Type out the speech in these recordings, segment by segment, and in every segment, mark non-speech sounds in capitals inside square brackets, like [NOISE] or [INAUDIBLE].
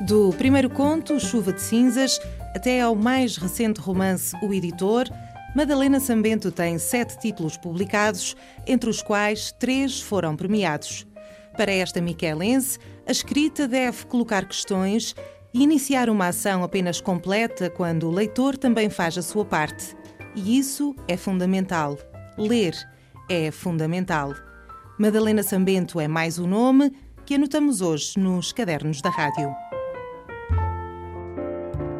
Do primeiro conto, Chuva de Cinzas, até ao mais recente romance O Editor, Madalena Sambento tem sete títulos publicados, entre os quais três foram premiados. Para esta miquelense, a escrita deve colocar questões e iniciar uma ação apenas completa quando o leitor também faz a sua parte. E isso é fundamental. Ler é fundamental. Madalena Sambento é mais o nome que anotamos hoje nos cadernos da rádio.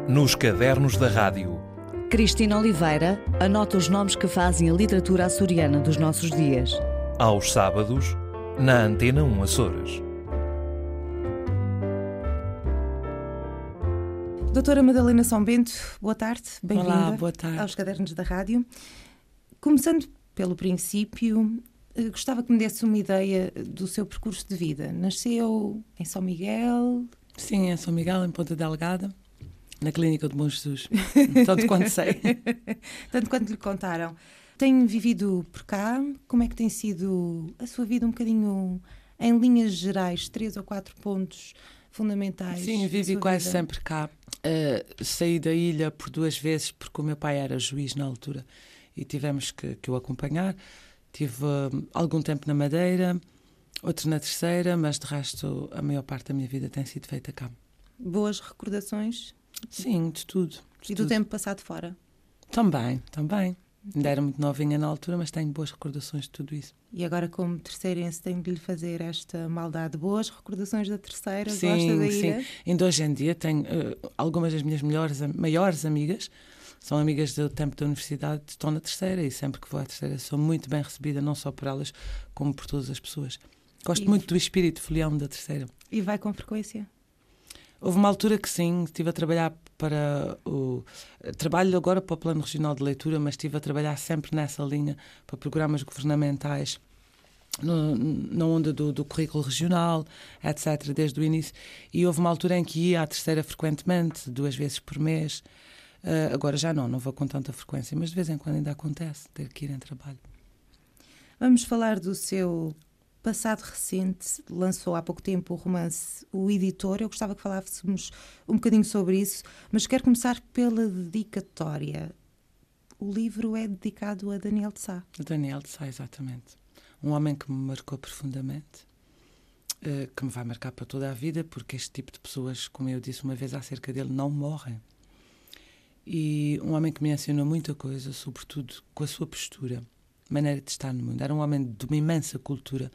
Nos cadernos da rádio. Cristina Oliveira anota os nomes que fazem a literatura açoriana dos nossos dias. Aos sábados, na Antena 1 Açores. Doutora Madalena São Bento, boa tarde, bem-vinda Olá, boa tarde. aos Cadernos da Rádio. Começando pelo princípio, eh, gostava que me desse uma ideia do seu percurso de vida. Nasceu em São Miguel, Sim, em São Miguel, em Ponta Delgada, na Clínica de Bom Jesus. [LAUGHS] Tanto quanto sei. tanto quanto lhe contaram. Tem vivido por cá? Como é que tem sido a sua vida um bocadinho em linhas gerais, três ou quatro pontos fundamentais? Sim, vivi quase vida? sempre cá. Uh, saí da ilha por duas vezes porque o meu pai era juiz na altura e tivemos que, que o acompanhar. Tive uh, algum tempo na Madeira, outro na Terceira, mas de resto a maior parte da minha vida tem sido feita cá. Boas recordações Sim, de tudo. de e do tudo. tempo passado fora. Também, também. Ainda era muito novinha na altura, mas tenho boas recordações de tudo isso. E agora, como terceirense, tenho de lhe fazer esta maldade. Boas recordações da terceira? Gosta Sim, da sim. ilha? Ainda hoje em dia tenho eh, algumas das minhas melhores, maiores amigas, são amigas do tempo da universidade, estão na terceira e sempre que vou à terceira sou muito bem recebida, não só por elas, como por todas as pessoas. Gosto E- muito do espírito folião da terceira. E vai com frequência? Houve uma altura que sim, estive a trabalhar para o. Trabalho agora para o Plano Regional de Leitura, mas estive a trabalhar sempre nessa linha para programas governamentais, no, na onda do, do currículo regional, etc., desde o início. E houve uma altura em que ia à terceira frequentemente, duas vezes por mês. Ah, agora já não, não vou com tanta frequência, mas de vez em quando ainda acontece ter que ir em trabalho. Vamos falar do seu passado recente. Lançou há pouco tempo o romance O Editor. Eu gostava que falássemos um bocadinho sobre isso, mas quero começar pela dedicatória. O livro é dedicado a Daniel de Sá. Daniel de Sá, exatamente. Um homem que me marcou profundamente, eh, que me vai marcar para toda a vida, porque este tipo de pessoas, como eu disse uma vez acerca dele, não morrem. E um homem que me ensinou muita coisa, sobretudo com a sua postura, maneira de estar no mundo. Era um homem de uma imensa cultura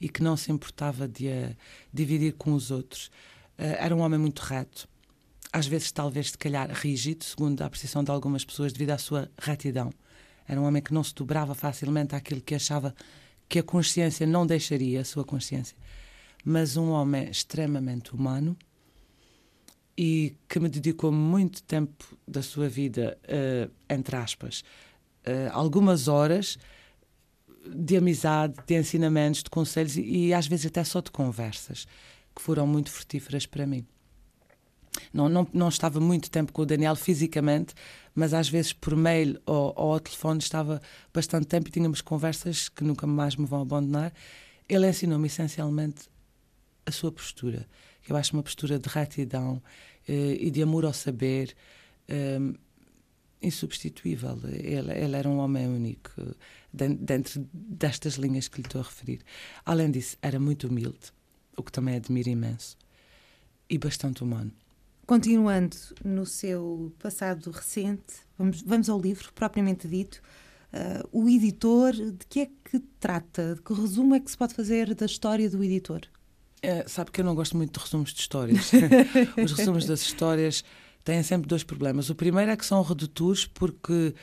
e que não se importava de a dividir com os outros. Eh, era um homem muito reto, às vezes, talvez, se calhar, rígido, segundo a apreciação de algumas pessoas, devido à sua retidão. Era um homem que não se dobrava facilmente àquilo que achava que a consciência não deixaria, a sua consciência. Mas um homem extremamente humano e que me dedicou muito tempo da sua vida, eh, entre aspas, eh, algumas horas de amizade, de ensinamentos, de conselhos e, às vezes até só de conversas, que foram muito frutíferas para mim. Não, não, não estava muito tempo com o Daniel fisicamente, mas às vezes por mail ou, ou ao telefone estava bastante tempo e tínhamos conversas que nunca mais me vão abandonar. Ele ensinou-me essencialmente a sua postura, que eu acho uma postura de retidão eh, e de amor ao saber eh, insubstituível. Ele, ele era um homem único dentro destas linhas que lhe estou a referir. Além disso, era muito humilde, o que também admiro imenso, e bastante humano. Continuando no seu passado recente, vamos, vamos ao livro propriamente dito. Ah, o editor, de que é que trata? De que resumo é que se pode fazer da história do editor? É, sabe que eu não gosto muito de resumos de histórias. [LAUGHS] Os resumos das histórias têm sempre dois problemas. O primeiro é que são redutores porque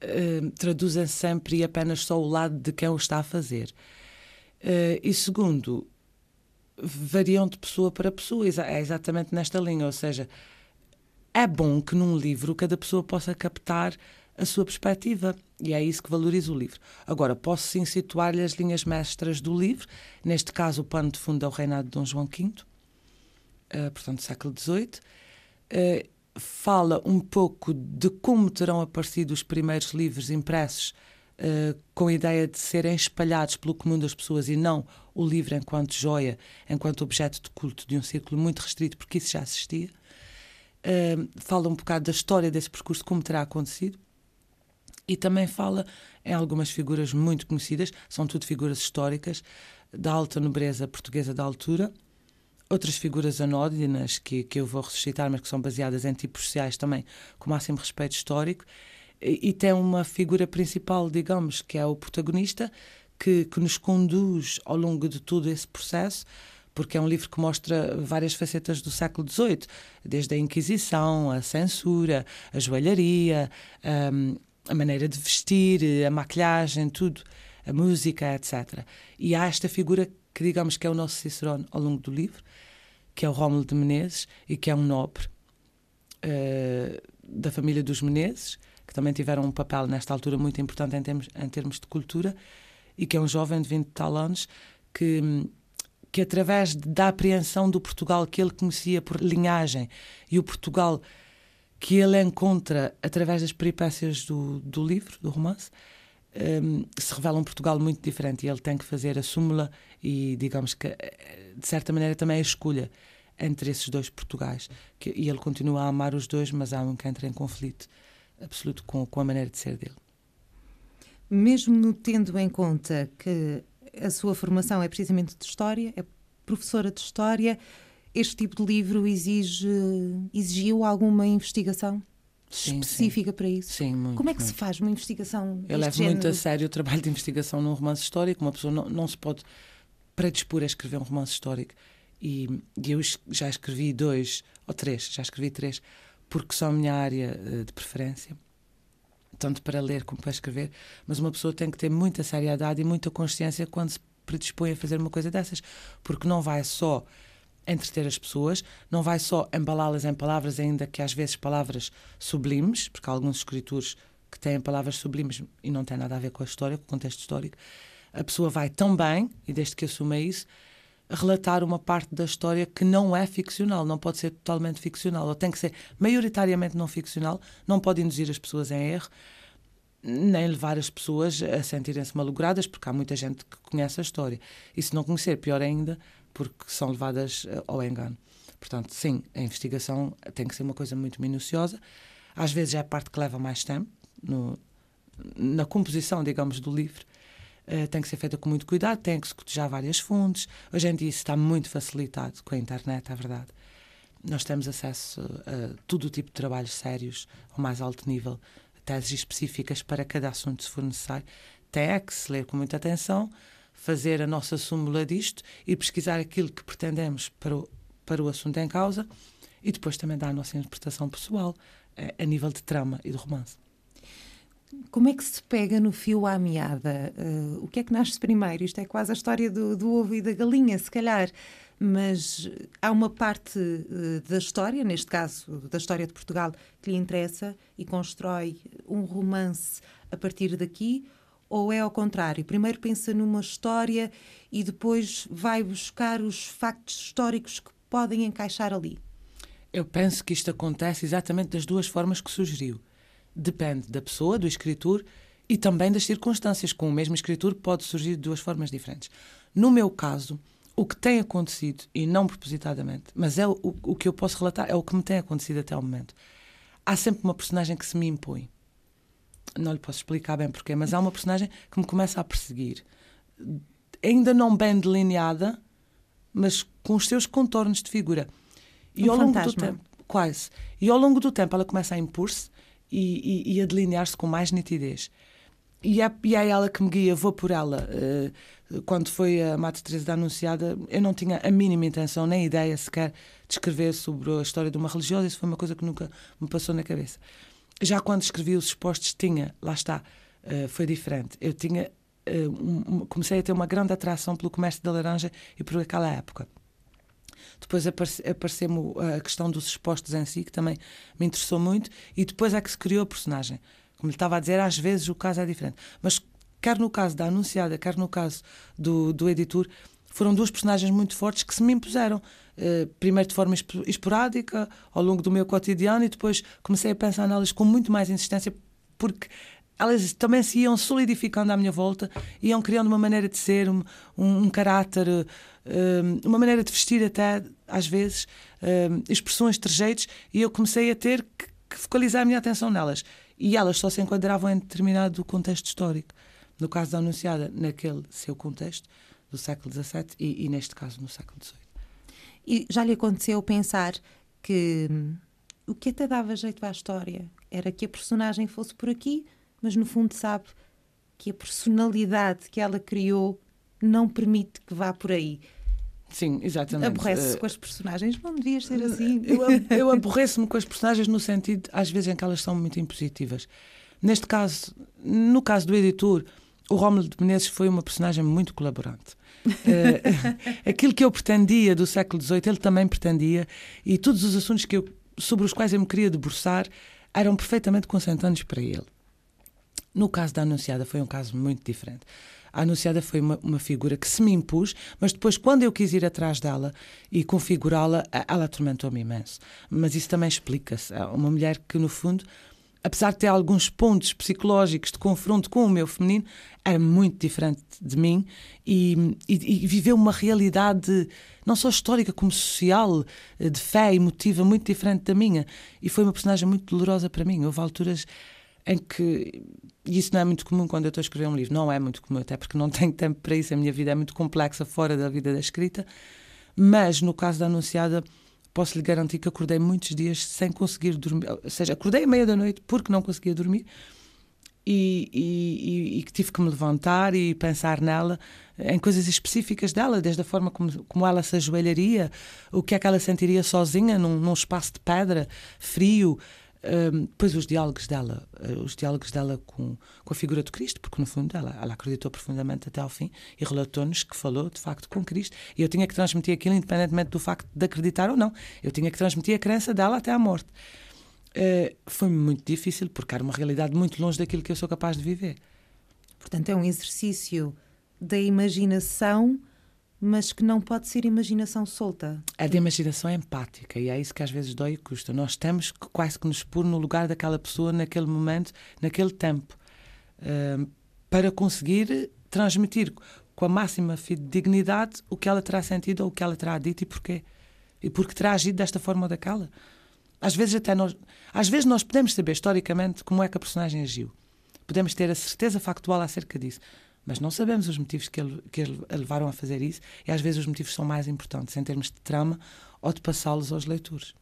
eh, traduzem sempre e apenas só o lado de quem o está a fazer. Eh, e segundo, variam de pessoa para pessoa. É exatamente nesta linha. Ou seja, é bom que num livro cada pessoa possa captar a sua perspectiva e é isso que valoriza o livro. Agora, posso sim situar-lhe as linhas mestras do livro, neste caso o pano de fundo é o reinado de Dom João V, eh, portanto século XVIII, Eh, fala um pouco de como terão aparecido os primeiros livros impressos uh, com a ideia de serem espalhados pelo comum das pessoas e não o livro enquanto joia, enquanto objeto de culto de um círculo muito restrito, porque isso já existia. Uh, fala um bocado da história desse percurso, como terá acontecido. E também fala em algumas figuras muito conhecidas, são tudo figuras históricas, da alta nobreza portuguesa da altura, outras figuras anódinas que, que eu vou ressuscitar, mas que são baseadas em tipos sociais também, com máximo respeito histórico, e, e tem uma figura principal, digamos, que é o protagonista, que, que nos conduz ao longo de todo esse processo, porque é um livro que mostra várias facetas do século XVIII, desde a Inquisição, a censura, a joalharia, um, a maneira de vestir, a maquilhagem, tudo, a música, etc. E há esta figura que digamos que é o nosso Cicerone ao longo do livro, que é o Rómulo de Menezes e que é um nobre uh, da família dos Menezes, que também tiveram um papel nesta altura muito importante em termos, em termos de cultura, e que é um jovem de 20 tal anos que, que através da apreensão do Portugal que ele conhecia por linhagem e o Portugal que ele encontra através das peripécias do, do livro, do romance, um, se revela um Portugal muito diferente e ele tem que fazer a súmula e, digamos que, eh, de certa maneira, também a escolha entre esses dois Portugais. Que, e ele continua a amar os dois, mas há um que entra em conflito absoluto com, com a maneira de ser dele. Mesmo tendo em conta que a sua formação é precisamente de História, é professora de História, este tipo de livro exige, exigiu alguma investigação? sim, específica sim. para isso. Sim, muito, Como é que muito. se faz uma investigação? Eu levo género? muito a sério o trabalho de investigação num romance histórico. Uma pessoa não, não se pode predispor a escrever um romance histórico. E, e, eu já escrevi dois ou três, já escrevi três, porque são a minha área uh, de preferência, tanto para ler como para escrever. Mas uma pessoa tem que ter muita seriedade e muita consciência quando se predispõe a fazer uma coisa dessas, porque não vai só entreter as pessoas, não vai só embalá-las em palavras, ainda que às vezes palavras sublimes, porque há alguns escritores que têm palavras sublimes e não têm nada a ver com a história, com o contexto histórico. A pessoa vai também, e desde que assuma isso, relatar uma parte da história que não é ficcional, não pode ser totalmente ficcional, ou tem que ser maioritariamente não ficcional, não pode induzir as pessoas em erro, nem levar as pessoas a sentirem-se malogradas, porque há muita gente que conhece a história. E se não conhecer, pior ainda, porque são levadas eh, ao engano. Portanto, sim, a investigação tem que ser uma coisa muito minuciosa. Às vezes é a parte que leva mais tempo no, na composição, digamos, do livro. Uh, tem que ser feita com muito cuidado, tem que se cotejar várias fontes. Hoje em dia isso está muito facilitado com a internet, é verdade. Nós temos acesso a todo o tipo de trabalhos sérios, ao mais alto nível, teses específicas para cada assunto, se for necessário. Tem é que se ler com muita atenção, fazer a nossa súmula disto e pesquisar aquilo que pretendemos para o, para o assunto em causa e depois também dar a nossa interpretação pessoal a, a nível de trama e de romance. Como é que se pega no fio à meada? Uh, o que é que nasce primeiro? Isto é quase a história do, do ovo e da galinha, se calhar. Mas há uma parte uh, da história, neste caso da história de Portugal, que lhe interessa e constrói um romance a partir daqui, ou é ao contrário? Primeiro pensa numa história e depois vai buscar os factos históricos que podem encaixar ali? Eu penso que isto acontece exatamente das duas formas que sugeriu. Depende da pessoa, do escritor e também das circunstâncias. Com o mesmo escritor pode surgir de duas formas diferentes. No meu caso, o que tem acontecido, e não propositadamente, mas é o, o que eu posso relatar, é o que me tem acontecido até o momento. Há sempre uma personagem que se me impõe não lhe posso explicar bem porquê, mas há uma personagem que me começa a perseguir. Ainda não bem delineada, mas com os seus contornos de figura. E um ao longo fantasma. do tempo, quase. E ao longo do tempo ela começa a impor-se e, e, e, a delinear-se com mais nitidez. E é, e é ela que me guia, vou por ela. Uh, quando foi a Mata Teresa da Anunciada, eu não tinha a mínima intenção, nem ideia sequer de escrever sobre a história de uma religiosa, isso foi uma coisa que nunca me passou na cabeça. Já quando escrevi os expostos, tinha, lá está, uh, foi diferente. Eu tinha, um, comecei a ter uma grande atração pelo comércio da laranja e por aquela época. Depois apareceu-me a questão dos expostos em si, que também me interessou muito, e depois é que se criou a personagem. Como lhe estava a dizer, às vezes o caso é diferente. Mas quer no caso da anunciada, quer no caso do, do editor, foram duas personagens muito fortes que se me impuseram. Uh, primeiro de forma esporádica, ao longo do meu cotidiano, e depois comecei a pensar nelas com muito mais insistência, porque elas também se iam solidificando à minha volta, iam criando uma maneira de ser, um, um caráter, um, uma maneira de vestir até, às vezes, um, expressões, trejeitos, e eu comecei a ter que, que focalizar a minha atenção nelas. E elas só se enquadravam em determinado contexto histórico. No caso da Anunciada, naquele seu contexto, do século XVII, e, e neste caso, no século XVIII. E já lhe aconteceu pensar que hum, o que até dava jeito à história era que a personagem fosse por aqui, mas no fundo sabe que a personalidade que ela criou não permite que vá por aí. Sim, exatamente. Aborrece-se uh, com as personagens, não devias ser assim. Eu, [LAUGHS] eu aborreço-me com as personagens no sentido, às vezes, em que elas são muito impositivas. Neste caso, no caso do editor, o Rómulo de Menezes foi uma personagem muito colaborante. uh, [LAUGHS] aquilo que eu pretendia do século XVIII, ele também pretendia, e todos os assuntos que eu, sobre os quais eu me queria debruçar eram perfeitamente consentâneos para ele. No caso da Anunciada foi um caso muito diferente. A Anunciada foi uma, uma, figura que se me impus, mas depois, quando eu quis ir atrás dela e configurá-la, ela atormentou-me imenso. Mas isso também explica-se. É uma mulher que, no fundo, apesar de ter alguns pontos psicológicos de confronto com o meu feminino, era muito diferente de mim e, e, e viveu uma realidade não só histórica como social, de fé emotiva muito diferente da minha. E foi uma personagem muito dolorosa para mim. Houve alturas em que e isso não é muito comum quando eu estou a escrever um livro, não é muito comum, até porque não [LAUGHS] tenho tempo para isso, a minha vida é muito complexa fora da vida da escrita. Mas no caso da Anunciada, posso lhe garantir que acordei muitos dias sem conseguir dormir, ou seja, acordei à meia da noite porque não conseguia dormir. E, e, e, tive que me levantar e pensar nela, em coisas específicas dela, desde a forma como, como ela se ajoelharia, o que é que ela sentiria sozinha num, num espaço de pedra, frio, um, depois os diálogos dela, uh, os diálogos dela com, com a figura de Cristo, porque no fundo ela, ela acreditou profundamente até ao fim e relatou-nos que falou de facto com Cristo. E eu tinha que transmitir aquilo independentemente do facto de acreditar ou não. Eu tinha que transmitir a crença dela até à morte. Uh, foi muito difícil porque era uma realidade muito longe daquilo que eu sou capaz de viver. Portanto, é um exercício da imaginação mas que não pode ser imaginação solta. É de imaginação empática e é isso que às vezes dói e custa. Nós temos que quase que nos pôr no lugar daquela pessoa naquele momento, naquele tempo, uh, para conseguir transmitir com a máxima dignidade o que ela terá sentido ou o que ela terá dito e porquê. E porque terá agido desta forma ou daquela. Às vezes até nós, às vezes nós podemos saber historicamente como é que a personagem agiu. Podemos ter a certeza factual acerca disso mas não sabemos os motivos que, ele, que a levaram a fazer isso e às vezes os motivos são mais importantes em termos de trama ou de passá-los aos leitores.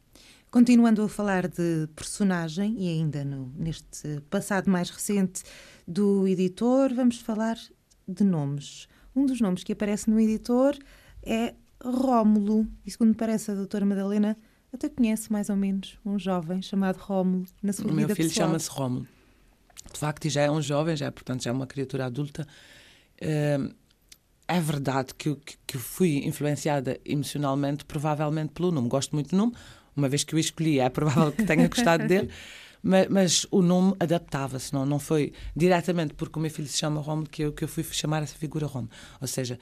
Continuando a falar de personagem e ainda no, neste passado mais recente do editor, vamos falar de nomes. Um dos nomes que aparece no editor é Rómulo. E segundo parece, a doutora Madalena até conhece mais ou menos um jovem chamado Rómulo na sua o vida pessoal. O meu filho chama-se Rómulo. De facto, já é um jovem, já, portanto, já é uma criatura adulta é verdade que, que, que fui influenciada emocionalmente, provavelmente pelo nome. Gosto muito do nome, uma vez que o escolhi, é provável que tenha gostado dele, [LAUGHS] mas, mas, o nome adaptava-se, não, não foi diretamente porque o meu filho se chama Romo que eu, que eu fui chamar essa figura Romo. Ou seja,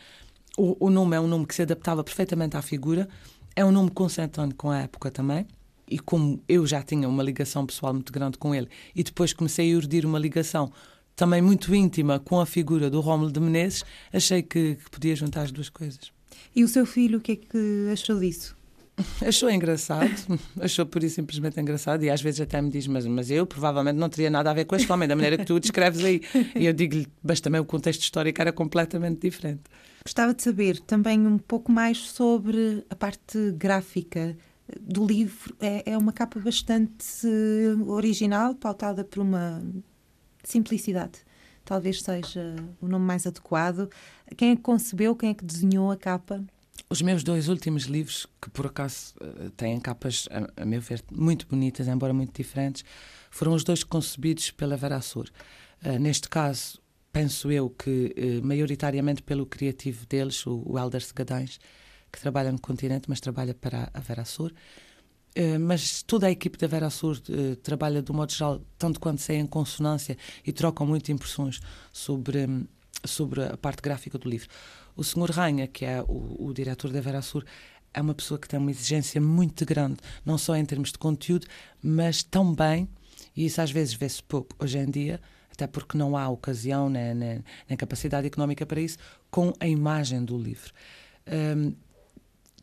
o, o nome é um nome que se adaptava perfeitamente à figura, é um nome consentante com a época também. E como eu já tinha uma ligação pessoal muito grande com ele, e depois comecei a urdir uma ligação também muito íntima com a figura do Rómulo de Menezes, achei que, que podia juntar as duas coisas. E o seu filho, o que é que achou disso? [LAUGHS] Achou engraçado, [LAUGHS] achou por isso simplesmente engraçado e às vezes até me diz, mas, mas eu provavelmente não teria nada a ver com este homem, da maneira que tu o descreves aí. E eu digo-lhe, mas também o contexto histórico era completamente diferente. Gostava de saber também um pouco mais sobre a parte gráfica do livro. É, é uma capa bastante original, pautada por uma simplicidade. Talvez seja o nome mais adequado. Quem é que concebeu, quem é que desenhou a capa? Os meus dois últimos livros, que por acaso eh, têm capas, a, a meu ver, muito bonitas, embora muito diferentes, foram os dois concebidos pela Vera Assur. Uh, neste caso, penso eu que uh, maioritariamente pelo criativo deles, o, o Elder Segadães, que trabalha no continente, mas trabalha para a Vera Assur. Eh, mas toda a equipe da Vera Sur uh, trabalha do modo geral, tanto quanto sei, em consonância e trocam muito impressões sobre, um, sobre a parte gráfica do livro. O Sr. Ranha, que é o, o diretor da Vera Sur, é uma pessoa que tem uma exigência muito grande, não só em termos de conteúdo, mas também, e isso às vezes vê-se pouco hoje em dia, até porque não há ocasião nem, nem, nem capacidade económica para isso, com a imagem do livro. Um,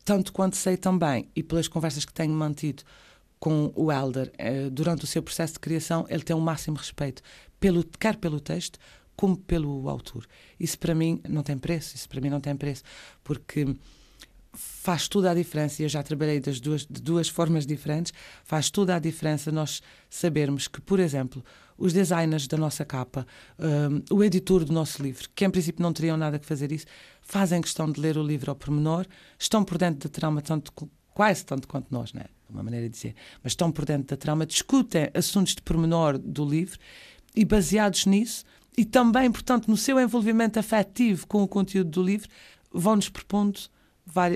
tanto quanto sei também, e pelas conversas que tenho mantido com o Elder uh, durante o seu processo de criação, ele tem o um máximo respeito, pelo, quer pelo texto, como pelo autor. Isso para mim não tem preço, isso para mim não tem preço, porque faz toda a diferença, e eu já trabalhei das duas, de duas formas diferentes, faz toda a diferença nós sabermos que, por exemplo, os designers da nossa capa, um, o editor do nosso livro, que em princípio não teriam nada que fazer isso, fazem questão de ler o livro ao pormenor, estão por dentro da trama tanto, quase tanto quanto nós, né? uma maneira de dizer, mas estão por dentro da trama, discutem assuntos de pormenor do livro e baseados nisso, e também, portanto, no seu envolvimento afetivo com o conteúdo do livro, vão-nos propondo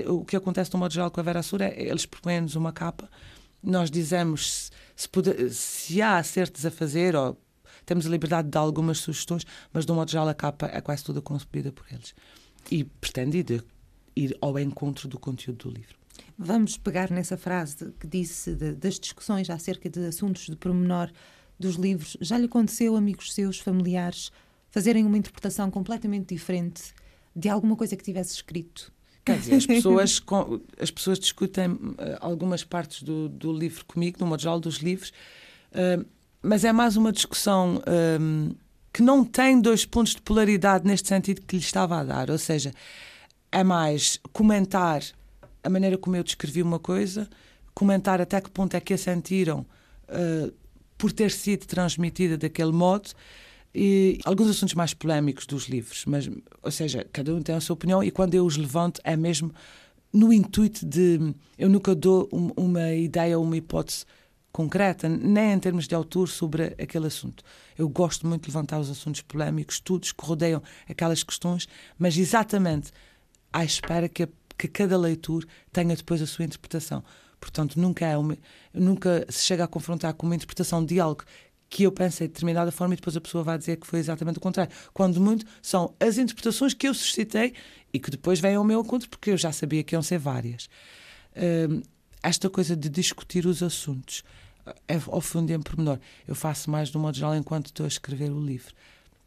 o que acontece no modo geral com a Vera Sura é eles propõem-nos uma capa, nós dizemos se, se há acertos a fazer ou temos a liberdade de dar algumas sugestões, mas de um modo geral a capa é quase toda concebida por eles. E pretende ir, ao encontro do conteúdo do livro. Vamos pegar nessa frase que disse de, das discussões acerca de assuntos de pormenor dos livros. Já lhe aconteceu, amigos seus, familiares, fazerem uma interpretação completamente diferente de alguma coisa que tivesse escrito? Quer dizer, as [LAUGHS] pessoas, as pessoas discutem uh, algumas partes do, do livro comigo, no modo geral dos livros, uh, mas é mais uma discussão eh, que não tem dois pontos de polaridade neste sentido que lhe estava a dar. Ou seja, é mais comentar a maneira como eu descrevi uma coisa, comentar até que ponto é que a sentiram uh, por ter sido transmitida daquele modo e alguns assuntos mais polémicos dos livros, mas, ou seja, cada um tem a sua opinião e quando eu os levanto é mesmo no intuito de. Eu nunca dou um, uma ideia ou uma hipótese concreta, nem em termos de autor, sobre aquele assunto. Eu gosto muito de levantar os assuntos polémicos, estudos que rodeiam aquelas questões, mas exatamente à espera que, a, que cada leitor tenha depois a sua interpretação. Portanto, nunca, é uma, nunca se chega a confrontar com uma interpretação de algo que eu pensei de determinada forma e depois a pessoa vai dizer que foi exatamente o contrário. Quando muito são as interpretações que eu suscitei e que depois vêm ao meu encontro, porque eu já sabia que iam ser várias. Uh, esta coisa de discutir os assuntos é ao fundo em pormenor. Eu faço mais, do modo geral, enquanto estou a escrever o livro,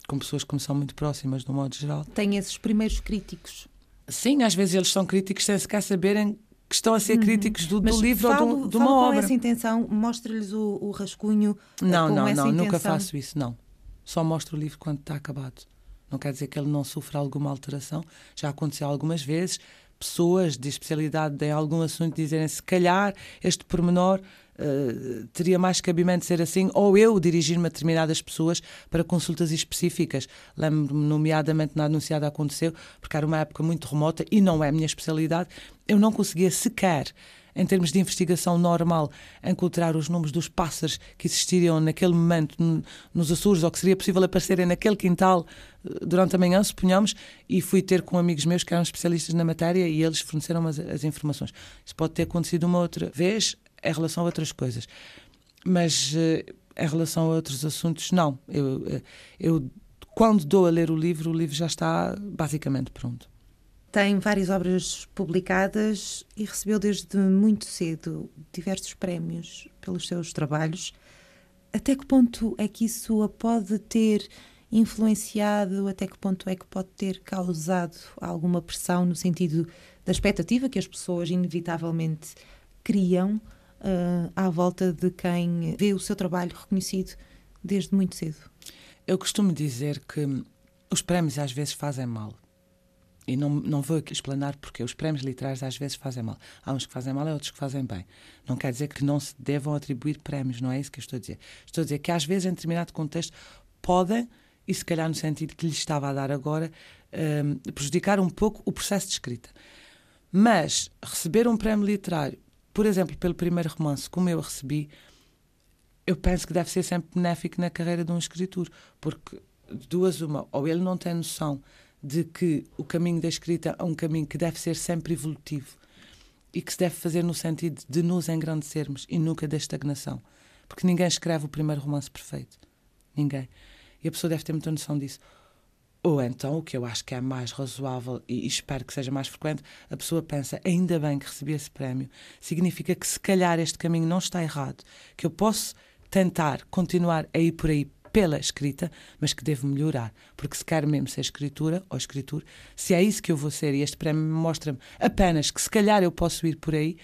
com pessoas que me são muito próximas, do modo geral. Tem esses primeiros críticos. Sim, às vezes eles são críticos sem sequer saberem que estão a ser uhum. críticos do, do livro falo, ou de, de uma obra. com essa intenção, mostra-lhes o, o, rascunho. Eh, não, não, não, intenção. nunca faço isso, não. Só mostro o livro quando está acabado. Não quer dizer que ele não sofra alguma alteração. Já aconteceu algumas vezes pessoas de especialidade em algum assunto dizerem se calhar este pormenor uh, teria mais cabimento ser assim, ou eu dirigir-me a determinadas pessoas para consultas específicas. Lembro-me, nomeadamente, na anunciada aconteceu, porque era uma época muito remota e não é a minha especialidade, eu não conseguia sequer em termos de investigação normal, encontrar os nomes dos pássaros que existiriam naquele momento nos Açores ou que seria possível aparecerem naquele quintal eh, durante a manhã, suponhamos, e fui ter com amigos meus que eram especialistas na matéria e eles forneceram as, as informações. Isso pode ter acontecido uma outra vez, em relação a outras coisas. Mas eh, em relação a outros assuntos, não. Eu, eh, eu, quando dou a ler o livro, o livro já está basicamente pronto. Tem várias obras publicadas e recebeu desde muito cedo diversos prémios pelos seus trabalhos. Até que ponto é que isso a pode ter influenciado? Até que ponto é que pode ter causado alguma pressão no sentido da expectativa que as pessoas inevitavelmente criam uh, à volta de quem vê o seu trabalho reconhecido desde muito cedo? Eu costumo dizer que os prémios às vezes fazem mal. E não, não vou aqui explanar porque os prémios literários às vezes fazem mal. Há uns que fazem mal e outros que fazem bem. Não quer dizer que não se devam atribuir prémios, não é isso que eu estou a dizer. Estou a dizer que às vezes, em determinado contexto, podem, e se calhar no sentido que lhe estava a dar agora, um, prejudicar um pouco o processo de escrita. Mas receber um prémio literário por exemplo, pelo primeiro romance, como eu recebi, eu penso que deve ser sempre benéfico na carreira de um escritor, porque duas uma, ou ele não tem noção de que o caminho da escrita é um caminho que deve ser sempre evolutivo e que se deve fazer no sentido de nos engrandecermos e nunca da estagnação, porque ninguém escreve o primeiro romance perfeito, ninguém. E a pessoa deve ter muita noção disso. Ou então, o que eu acho que é mais razoável e espero que seja mais frequente, a pessoa pensa, ainda bem que recebi esse prémio, significa que se calhar este caminho não está errado, que eu posso tentar continuar a ir por aí pela escrita, mas que devo melhorar. Porque se quer mesmo ser escritura ou escritor, se é isso que eu vou ser e este prémio mostra-me apenas que se calhar eu posso ir por aí,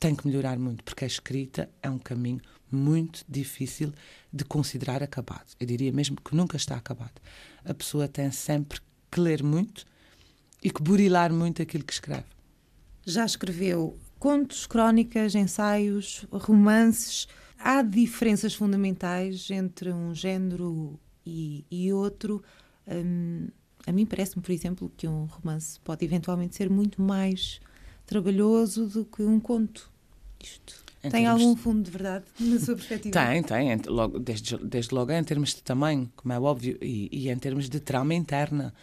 tenho que melhorar muito, porque a escrita é um caminho muito difícil de considerar acabado. Eu diria mesmo que nunca está acabado. A pessoa tem sempre que ler muito e que burilar muito aquilo que escreve. Já escreveu contos, crónicas, ensaios, romances. Há diferenças fundamentais entre um género e, e outro. Hum, a mim parece-me, por exemplo, que um romance pode eventualmente ser muito mais trabalhoso do que um conto. Isto em tem algum fundo de verdade na sua perspectiva? Tem, tem. Logo, desde, desde logo em termos de tamanho, como é óbvio, e, e em termos de trama interna.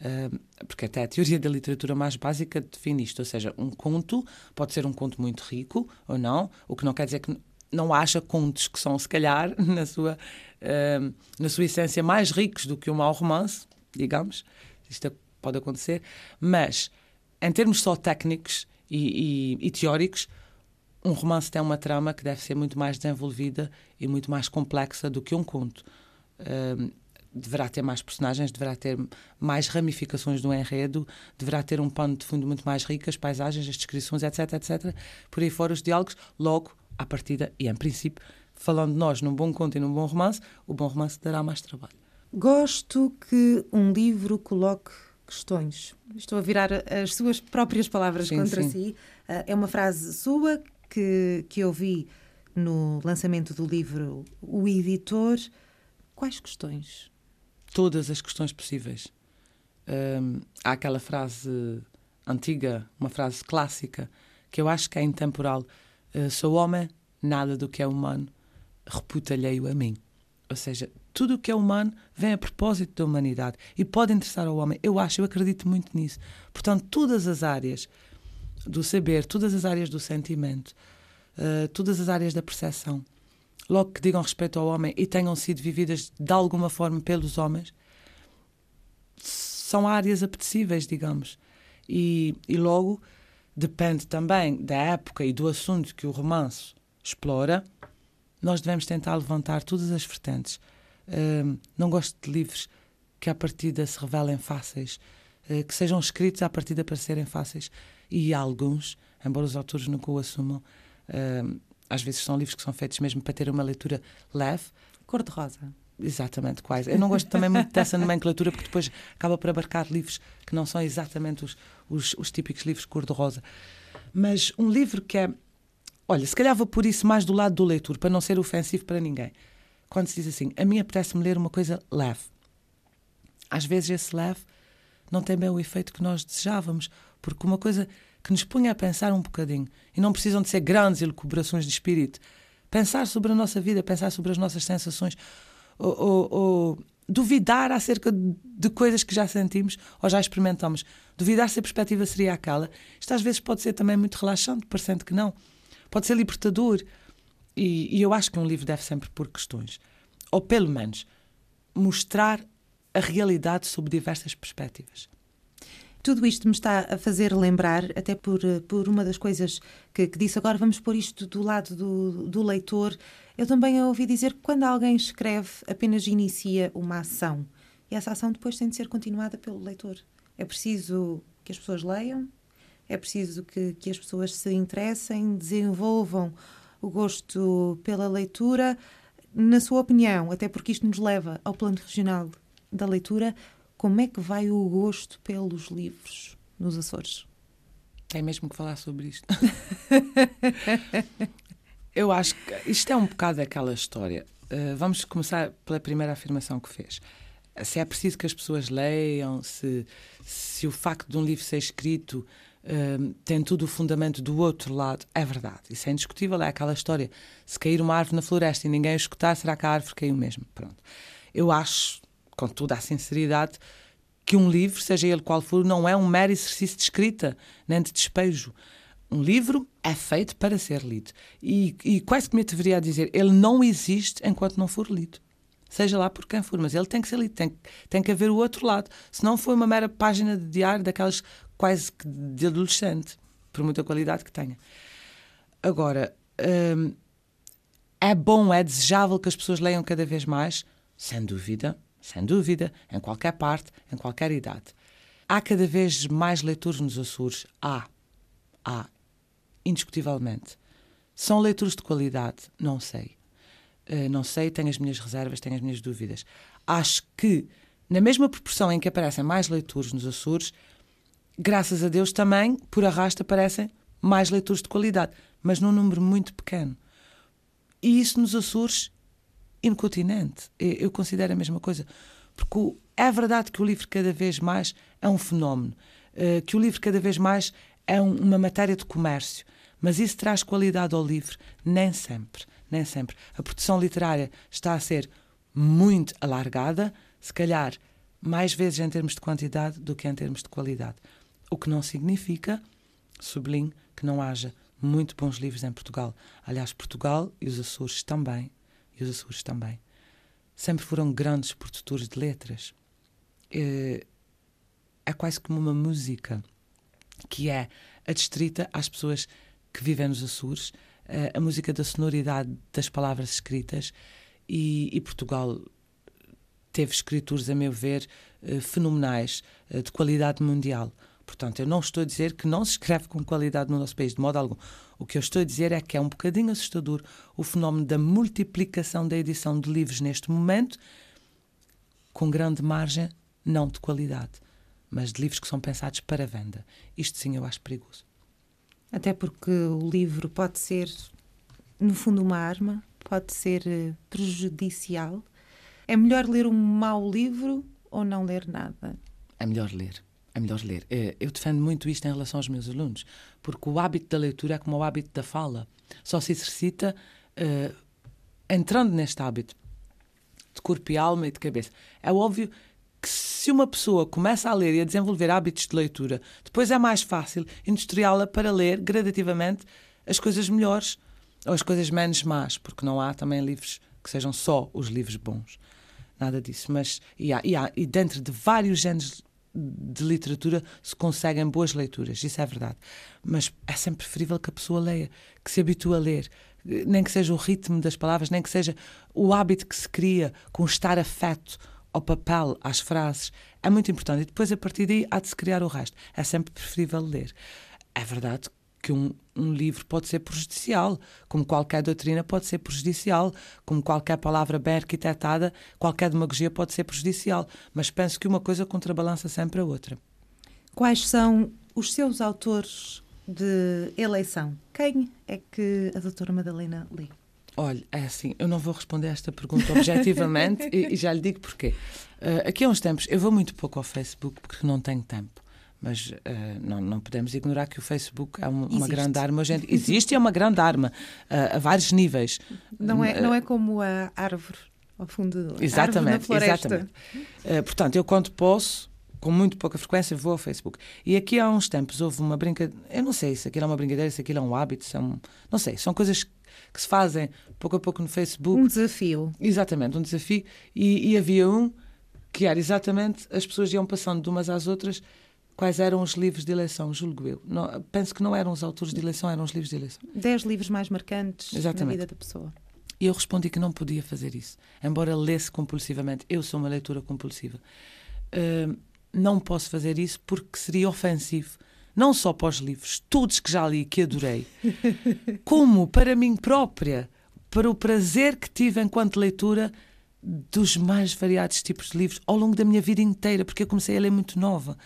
Uh, porque até a teoria da literatura mais básica define isto, ou seja, um conto pode ser um conto muito rico ou não, o que não quer dizer que não haja contos que são, se calhar, [LAUGHS] na sua, uh, na sua essência, mais ricos do que um mau romance, digamos. Isto pode acontecer, mas em termos só técnicos e, e, e teóricos, um romance tem uma trama que deve ser muito mais desenvolvida e muito mais complexa do que um conto. Uh, deverá ter mais personagens, deverá ter mais ramificações do enredo, deverá ter um pano de fundo muito mais rico, as paisagens, as descrições, etc, etc. Por aí fora os diálogos, logo, à partida e em princípio, falando de nós num bom conto e num bom romance, o bom romance dará mais trabalho. Gosto que um livro coloque questões. Estou a virar as suas próprias palavras sim, contra sim. si. Ah, é uma frase sua que, que eu vi no lançamento do livro O Editor. Quais questões? todas as questões possíveis. Um, há aquela frase antiga, uma frase clássica, que eu acho que é intemporal: uh, Sou homem, nada do que é humano reputa-lhe a mim. Ou seja, tudo o que é humano vem a propósito da humanidade e pode interessar ao homem. Eu acho, eu acredito muito nisso. Portanto, todas as áreas do saber, todas as áreas do sentimento, uh, todas as áreas da percepção logo que digam respeito ao homem e tenham sido vividas de alguma forma pelos homens, são áreas apetecíveis, digamos. E, e logo depende também da época e do assunto que o romance explora, nós devemos tentar levantar todas as vertentes. Uh, não gosto de livros que à partida se revelem fáceis, uh, que sejam escritos à partida para serem fáceis. E alguns, embora os autores nunca o assumam, uh, às vezes são livros que são feitos mesmo para ter uma leitura leve. Cor-de-rosa. Exatamente, quase. Eu não gosto também muito dessa nomenclatura porque depois acaba por abarcar livros que não são exatamente os, os, os típicos livros cor-de-rosa. Mas um livro que é. Olha, se calhar vou por isso mais do lado do leitor, para não ser ofensivo para ninguém. Quando se diz assim, a mim apetece-me ler uma coisa leve. Às vezes esse leve não tem bem o efeito que nós desejávamos, porque uma coisa que nos ponha a pensar um bocadinho. E não precisam de ser grandes elucubrações de espírito. Pensar sobre a nossa vida, pensar sobre as nossas sensações, ou, ou, ou duvidar acerca de coisas que já sentimos ou já experimentamos. Duvidar se a perspectiva seria aquela. Isto às vezes pode ser também muito relaxante, parecendo que não. Pode ser libertador. E, e eu acho que um livro deve sempre pôr questões. Ou pelo menos mostrar a realidade sob diversas perspectivas. Tudo isto me está a fazer lembrar, até por, por uma das coisas que, que disse agora, vamos pôr isto do lado do, do leitor. Eu também ouvi dizer que quando alguém escreve, apenas inicia uma ação. E essa ação depois tem de ser continuada pelo leitor. É preciso que as pessoas leiam, é preciso que, que as pessoas se interessem, desenvolvam o gosto pela leitura. Na sua opinião, até porque isto nos leva ao plano regional da leitura, como é que vai o gosto pelos livros nos Açores? Tem mesmo que falar sobre isto. [LAUGHS] Eu acho que isto é um bocado aquela história. Uh, vamos começar pela primeira afirmação que fez. Se é preciso que as pessoas leiam, se, se o facto de um livro ser escrito uh, tem tudo o fundamento do outro lado, é verdade. Isso é indiscutível. É aquela história. Se cair uma árvore na floresta e ninguém a escutar, será que a árvore caiu mesmo? Pronto. Eu acho com toda a sinceridade, que um livro, seja ele qual for, não é um mero exercício de escrita, nem de despejo. Um livro é feito para ser lido. E, e quase que me deveria a dizer, ele não existe enquanto não for lido. Seja lá por quem for, mas ele tem que ser lido, tem, tem que haver o outro lado. Se não foi uma mera página de diário daquelas quase que de adolescente, por muita qualidade que tenha. Agora, hum, é bom, é desejável que as pessoas leiam cada vez mais? sem dúvida, sem dúvida, em qualquer parte, em qualquer idade. Há cada vez mais leitores nos Açores? Há. Há. Indiscutivelmente. São leitores de qualidade? Não sei. Uh, não sei, tenho as minhas reservas, tenho as minhas dúvidas. Acho que, na mesma proporção em que aparecem mais leitores nos Açores, graças a Deus também, por arrasto, aparecem mais leitores de qualidade, mas num número muito pequeno. E isso nos Açores e no continente. Eu considero a mesma coisa. Porque é verdade que o livro cada vez mais é um fenómeno, eh, que o livro cada vez mais é uma matéria de comércio. Mas isso traz qualidade ao livro? Nem sempre. Nem sempre. A produção literária está a ser muito alargada, se calhar mais vezes em termos de quantidade do que em termos de qualidade. O que não significa, sublinho, que não haja muito bons livros em Portugal. Aliás, Portugal e os Açores também e os Açores também, sempre foram grandes produtores de letras. É, é quase como uma música que é adstrita às pessoas que vivem nos Açores, é, a música da sonoridade das palavras escritas, e, e Portugal teve escritores, a meu ver, eh, fenomenais, eh, de qualidade mundial. Portanto, eu não estou a dizer que não se escreve com qualidade no nosso país, de modo algum. O que eu estou a dizer é que é um bocadinho assustador o fenómeno da multiplicação da edição de livros neste momento, com grande margem, não de qualidade, mas de livros que são pensados para venda. Isto sim eu acho perigoso. Até porque o livro pode ser, no fundo, uma arma, pode ser eh, prejudicial. É melhor ler um mau livro ou não ler nada? É melhor ler é melhor ler. É, eu defendo muito isto em relação aos meus alunos, porque o hábito da leitura é como o hábito da fala. Só se exercita uh, entrando neste hábito de corpo e alma e de cabeça. É óbvio que se uma pessoa começa a ler e a desenvolver hábitos de leitura, depois é mais fácil industriá-la para ler gradativamente as coisas melhores ou as coisas menos más, porque não há também livros que sejam só os livros bons. Nada disso. Mas, e, há, e, há, e dentro de vários géneros de literatura se conseguem boas leituras, isso é verdade. Mas é sempre preferível que a pessoa leia, que se habitue a ler, nem que seja o ritmo das palavras, nem que seja o hábito que se cria com estar afeto ao papel, às frases. É muito importante. E depois, a partir daí, há de se criar o resto. É sempre preferível ler. É verdade que um, um, livro pode ser prejudicial, como qualquer doutrina pode ser prejudicial, como qualquer palavra bem arquitetada, qualquer demagogia pode ser prejudicial. Mas penso que uma coisa contrabalança sempre a outra. Quais são os seus autores de eleição? Quem é que a doutora Madalena lê? Olha, é assim, eu não vou responder esta pergunta objetivamente [LAUGHS] e, e, já lhe digo porquê. Uh, aqui há uns tempos, eu vou muito pouco ao Facebook porque não tenho tempo. Mas uh, não, não podemos ignorar que o Facebook é uma, uma grande arma. Gente, existe é uma grande arma uh, a vários níveis. Não é, não é como a árvore ao fundo exatamente, Exatamente. Uh, portanto, eu quando posso, com muito pouca frequência, vou ao Facebook. E aqui há uns tempos houve uma brincadeira. Eu não sei se aquilo é uma brincadeira, se aquilo é um hábito, são, não sei, são coisas que se fazem pouco a pouco no Facebook. Um desafio. Exatamente, um desafio. E, e havia um que era exatamente as pessoas iam passando de umas às outras quais eram os livros de eleição, julgo eu. Não, penso que não eram os autores de eleição, eram os livros de eleição. Dez livros mais marcantes Exatamente. na vida da pessoa. E eu respondi que não podia fazer isso, embora lesse compulsivamente. Eu sou uma leitura compulsiva. Uh, não posso fazer isso porque seria ofensivo. Não só para os livros, todos que já li, que adorei, [LAUGHS] como para mim própria, para o prazer que tive enquanto leitura dos mais variados tipos de livros ao longo da minha vida inteira, porque eu comecei a ler muito nova.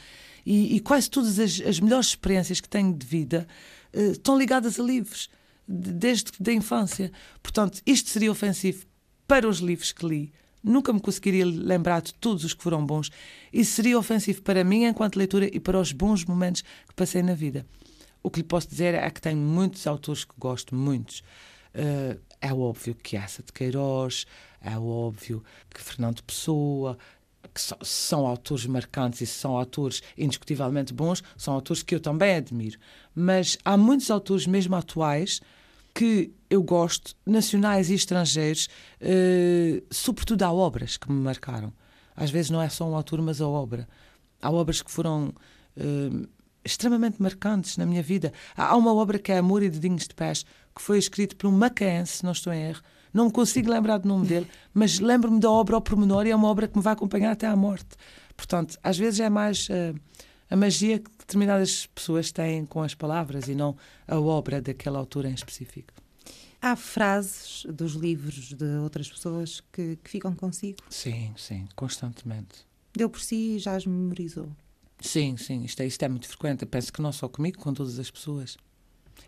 E, e quase todas as, as, melhores experiências que tenho de vida uh, estão ligadas a livros, desde a infância. Portanto, isto seria ofensivo para os livros que li. Nunca me conseguiria lembrar de todos os que foram bons. Isso seria ofensivo para mim enquanto leitura e para os bons momentos que passei na vida. O que lhe posso dizer é que tenho muitos autores que gosto, muitos. Uh, é óbvio que essa de Queiroz, é óbvio que Fernando Pessoa, que são, são, autores marcantes e são autores indiscutivelmente bons, são autores que eu também admiro. Mas há muitos autores, mesmo atuais, que eu gosto, nacionais e estrangeiros, uh, sobretudo há obras que me marcaram. Às vezes não é só um autor, mas a obra. Há obras que foram uh, extremamente marcantes na minha vida. Há uma obra que é Amor e Dedinhos de Pés, que foi escrito por um macaense, se não estou em erro, Não me consigo lembrar do nome dele, mas lembro-me da obra ao pormenor e é uma obra que me vai acompanhar até à morte. Portanto, às vezes é mais uh, a magia que determinadas pessoas têm com as palavras e não a obra daquele autor em específico. Há frases dos livros de outras pessoas que, que ficam consigo? Sim, sim, constantemente. Deu por si e já as memorizou? Sim, sim, isto é, isto é muito frequente. Eu penso que não só comigo, com todas as pessoas.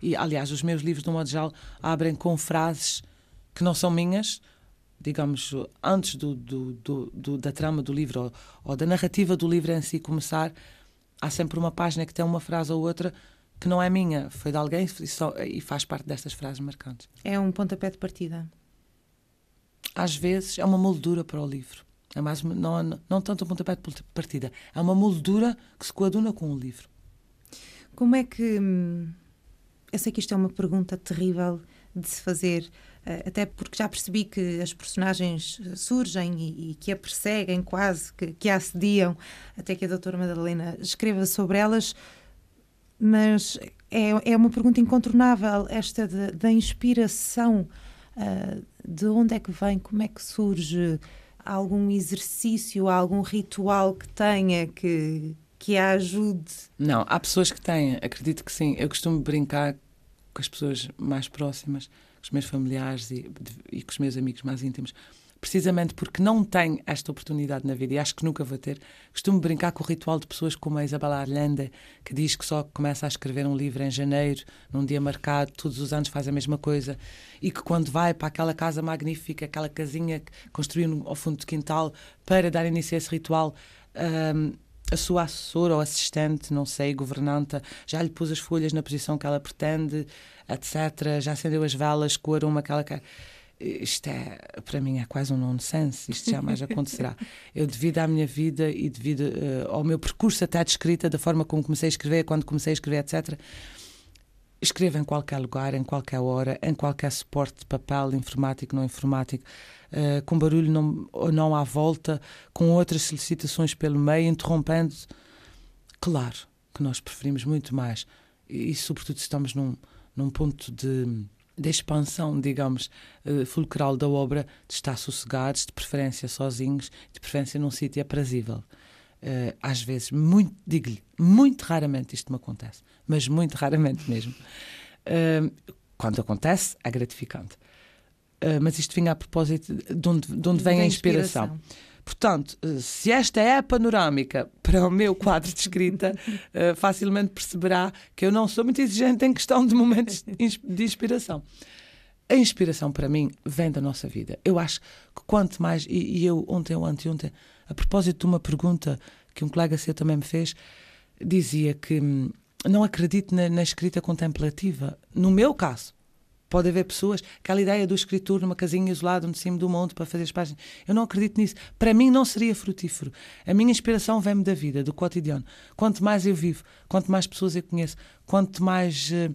E, aliás, os meus livros, de um modo geral, abrem com frases que não são minhas, digamos, antes do, do, do, do da trama do livro ou, ou, da narrativa do livro em si começar, há sempre uma página que tem uma frase ou outra que não é minha, foi de alguém e, só, e faz parte destas frases marcantes. É um pontapé de partida? Às vezes é uma moldura para o livro. É mais não, não, não tanto um pontapé de partida, é uma moldura que se coaduna com o livro. Como é que. Hum, eu sei que isto é uma pergunta terrível de se fazer, eh, até porque já percebi que as personagens surgem e, e que a perseguem quase, que, que a assediam, até que a doutora Madalena escreva sobre elas, mas é, é uma pergunta incontornável esta da inspiração. Uh, de onde é que vem? Como é que surge? algum exercício, algum ritual que tenha que, que a ajude? Não, há pessoas que têm, acredito que sim. Eu costumo brincar com as pessoas mais próximas, com os meus familiares e, e com os meus amigos mais íntimos precisamente porque não tenho esta oportunidade na vida e acho que nunca vou ter, costumo brincar com o ritual de pessoas como a Isabela Arlanda, que diz que só começa a escrever um livro em janeiro, num dia marcado, todos os anos faz a mesma coisa, e que quando vai para aquela casa magnífica, aquela casinha que construiu ao fundo do quintal, para dar início a esse ritual, um, a sua assessora ou assistente, não sei, governanta, já lhe pôs as folhas na posição que ela pretende, etc. Já acendeu as velas com o aroma que ela quer isto é, para mim, é quase um nonsense, isto jamais acontecerá. [LAUGHS] Eu, devido à minha vida e devido uh, ao meu percurso até de escrita, da forma como comecei a escrever, quando comecei a escrever, etc., escrevo em qualquer lugar, em qualquer hora, em qualquer suporte de papel, informático, não informático, uh, com barulho não, não à volta, com outras solicitações pelo meio, interrompendo. Claro que nós preferimos muito mais, e, e sobretudo se estamos num, num ponto de expansão, digamos, uh, fulcral da obra, de estar sossegados, de preferência sozinhos, de preferência num sítio aprazível. Uh, às vezes, muito, digo-lhe, muito raramente isto me acontece, mas muito raramente mesmo. Uh, quando acontece, é gratificante. mas isto vinha a propósito de onde, de onde vem a inspiração. inspiração. Portanto, se esta é a panorâmica para o meu quadro de escrita, uh, [LAUGHS] facilmente perceberá que eu não sou muito exigente em questão de momentos de inspiração. A inspiração, para mim, vem da nossa vida. Eu acho que quanto mais. E, e eu, ontem ou anteontem, a propósito de uma pergunta que um colega seu também me fez, dizia que hum, não acredito na, na escrita contemplativa. No meu caso, Pode haver pessoas, aquela ideia do escritor numa casinha isolada no cimo do monte para fazer as páginas. Eu não acredito nisso. Para mim não seria frutífero. A minha inspiração vem-me da vida, do cotidiano. Quanto mais eu vivo, quanto mais pessoas eu conheço, quanto mais uh,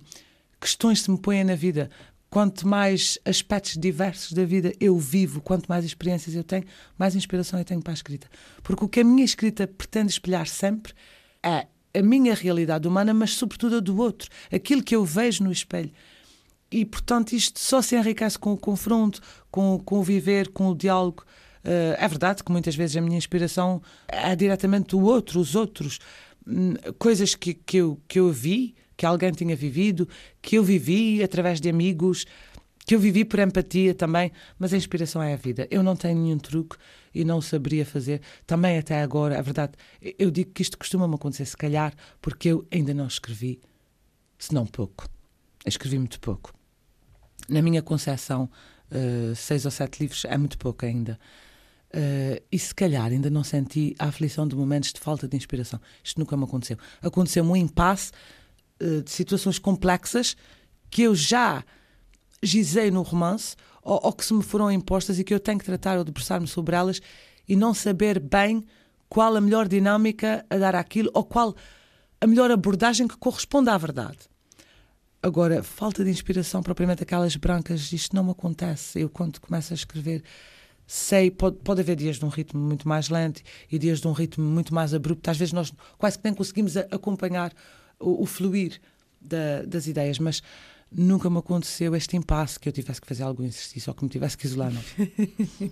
questões se me põem na vida, quanto mais aspectos diversos da vida eu vivo, quanto mais experiências eu tenho, mais inspiração eu tenho para a escrita. Porque o que a minha escrita pretende espelhar sempre é a minha realidade humana, mas sobretudo a do outro, aquilo que eu vejo no espelho. E, portanto, isto só se enriquece com o confronto, com, com o viver, com o diálogo. Uh, é verdade que muitas vezes a minha inspiração é diretamente o outro, os outros. Hum, coisas que, que, eu, que eu vi, que alguém tinha vivido, que eu vivi através de amigos, que eu vivi por empatia também, mas a inspiração é a vida. Eu não tenho nenhum truque e não saberia fazer. Também até agora, é verdade, eu digo que isto costuma-me acontecer, se calhar, porque eu ainda não escrevi, se não pouco. Eu escrevi muito pouco na minha concepção, uh, seis ou sete livros é muito pouco ainda. Uh, e se calhar ainda não senti a aflição de momentos de falta de inspiração. Isto nunca me aconteceu. Aconteceu-me um impasse de situações complexas que eu já gizei no romance ou, ou, que se me foram impostas e que eu tenho que tratar ou debruçar-me sobre elas e não saber bem qual a melhor dinâmica a dar àquilo ou qual a melhor abordagem que corresponda à verdade. Agora, falta de inspiração, propriamente aquelas brancas, isto não me acontece. Eu, quando começo a escrever, sei, pode, pode haver dias de um ritmo muito mais lento e dias de um ritmo muito mais abrupto. Às vezes nós quase que nem conseguimos acompanhar o, o fluir da, das ideias, mas nunca me aconteceu este impasse que eu tivesse que fazer algum exercício ou que me tivesse que isolar. Não. [LAUGHS]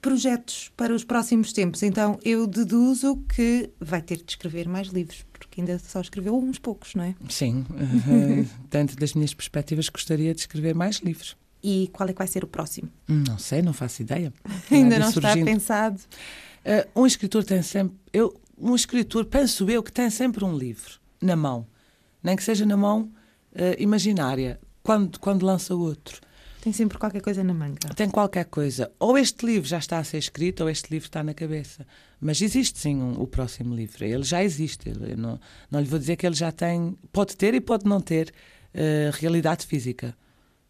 Projetos para os próximos tempos. Então, eu deduzo que vai ter de escrever mais livros, porque ainda só escreveu uns poucos, não é? Sim, [LAUGHS] uh, dentro das minhas perspectivas, gostaria de escrever mais livros. E qual é que vai ser o próximo? Não sei, não faço ideia. [LAUGHS] ainda não surgindo. está pensado. Uh, um escritor tem sempre. Eu, um escritor, penso eu, que tem sempre um livro na mão, nem que seja na mão uh, imaginária, quando, quando lança outro. Tem sempre qualquer coisa na manga. Tem qualquer coisa. Ou este livro já está a ser escrito, ou este livro está na cabeça. Mas existe sim um, o próximo livro. Ele já existe. Eu não, não lhe vou dizer que ele já tem. Pode ter e pode não ter uh, realidade física.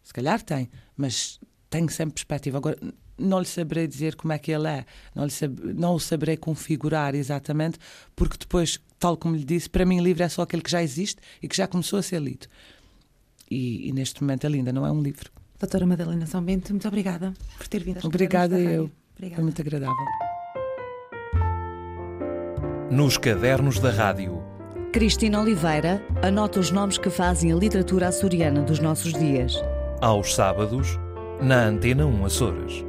Se calhar tem, mas tem sempre perspectiva. Agora, não lhe saberei dizer como é que ele é, não, lhe sab... não o saberei configurar exatamente, porque depois, tal como lhe disse, para mim, livro é só aquele que já existe e que já começou a ser lido. E, e neste momento ele ainda não é um livro. Doutora Madalena São Bento, muito obrigada por ter vindo. Obrigada eu. Obrigada. Foi muito agradável. Nos cadernos da rádio. Cristina Oliveira anota os nomes que fazem a literatura açoriana dos nossos dias. Aos sábados, na Antena 1 Açores.